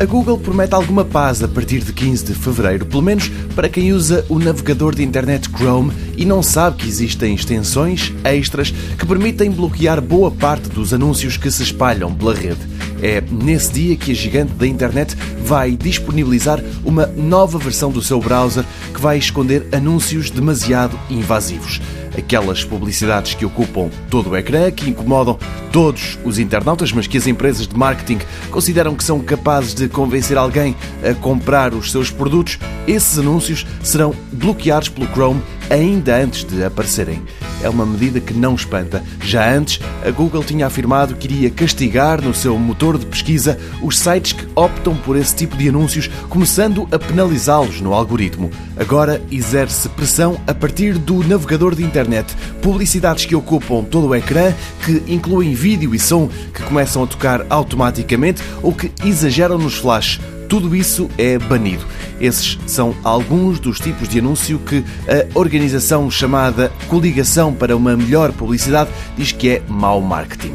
A Google promete alguma paz a partir de 15 de fevereiro, pelo menos para quem usa o navegador de internet Chrome e não sabe que existem extensões extras que permitem bloquear boa parte dos anúncios que se espalham pela rede. É nesse dia que a gigante da internet vai disponibilizar uma nova versão do seu browser que vai esconder anúncios demasiado invasivos. Aquelas publicidades que ocupam todo o ecrã, que incomodam todos os internautas, mas que as empresas de marketing consideram que são capazes de convencer alguém a comprar os seus produtos, esses anúncios serão bloqueados pelo Chrome ainda antes de aparecerem. É uma medida que não espanta. Já antes, a Google tinha afirmado que iria castigar no seu motor de pesquisa os sites que optam por esse tipo de anúncios, começando a penalizá-los no algoritmo. Agora exerce pressão a partir do navegador de internet. Publicidades que ocupam todo o ecrã, que incluem vídeo e som, que começam a tocar automaticamente ou que exageram nos flashes tudo isso é banido. Esses são alguns dos tipos de anúncio que a organização chamada Coligação para uma Melhor Publicidade diz que é mau marketing.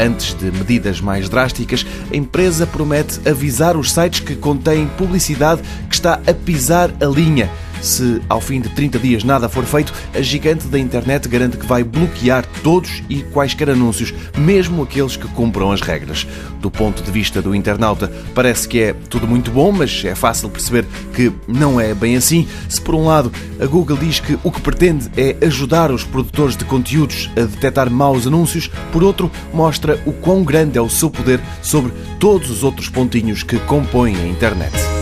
Antes de medidas mais drásticas, a empresa promete avisar os sites que contêm publicidade que está a pisar a linha se ao fim de 30 dias nada for feito, a gigante da internet garante que vai bloquear todos e quaisquer anúncios, mesmo aqueles que cumpram as regras. Do ponto de vista do internauta, parece que é tudo muito bom, mas é fácil perceber que não é bem assim. Se por um lado a Google diz que o que pretende é ajudar os produtores de conteúdos a detectar maus anúncios, por outro, mostra o quão grande é o seu poder sobre todos os outros pontinhos que compõem a internet.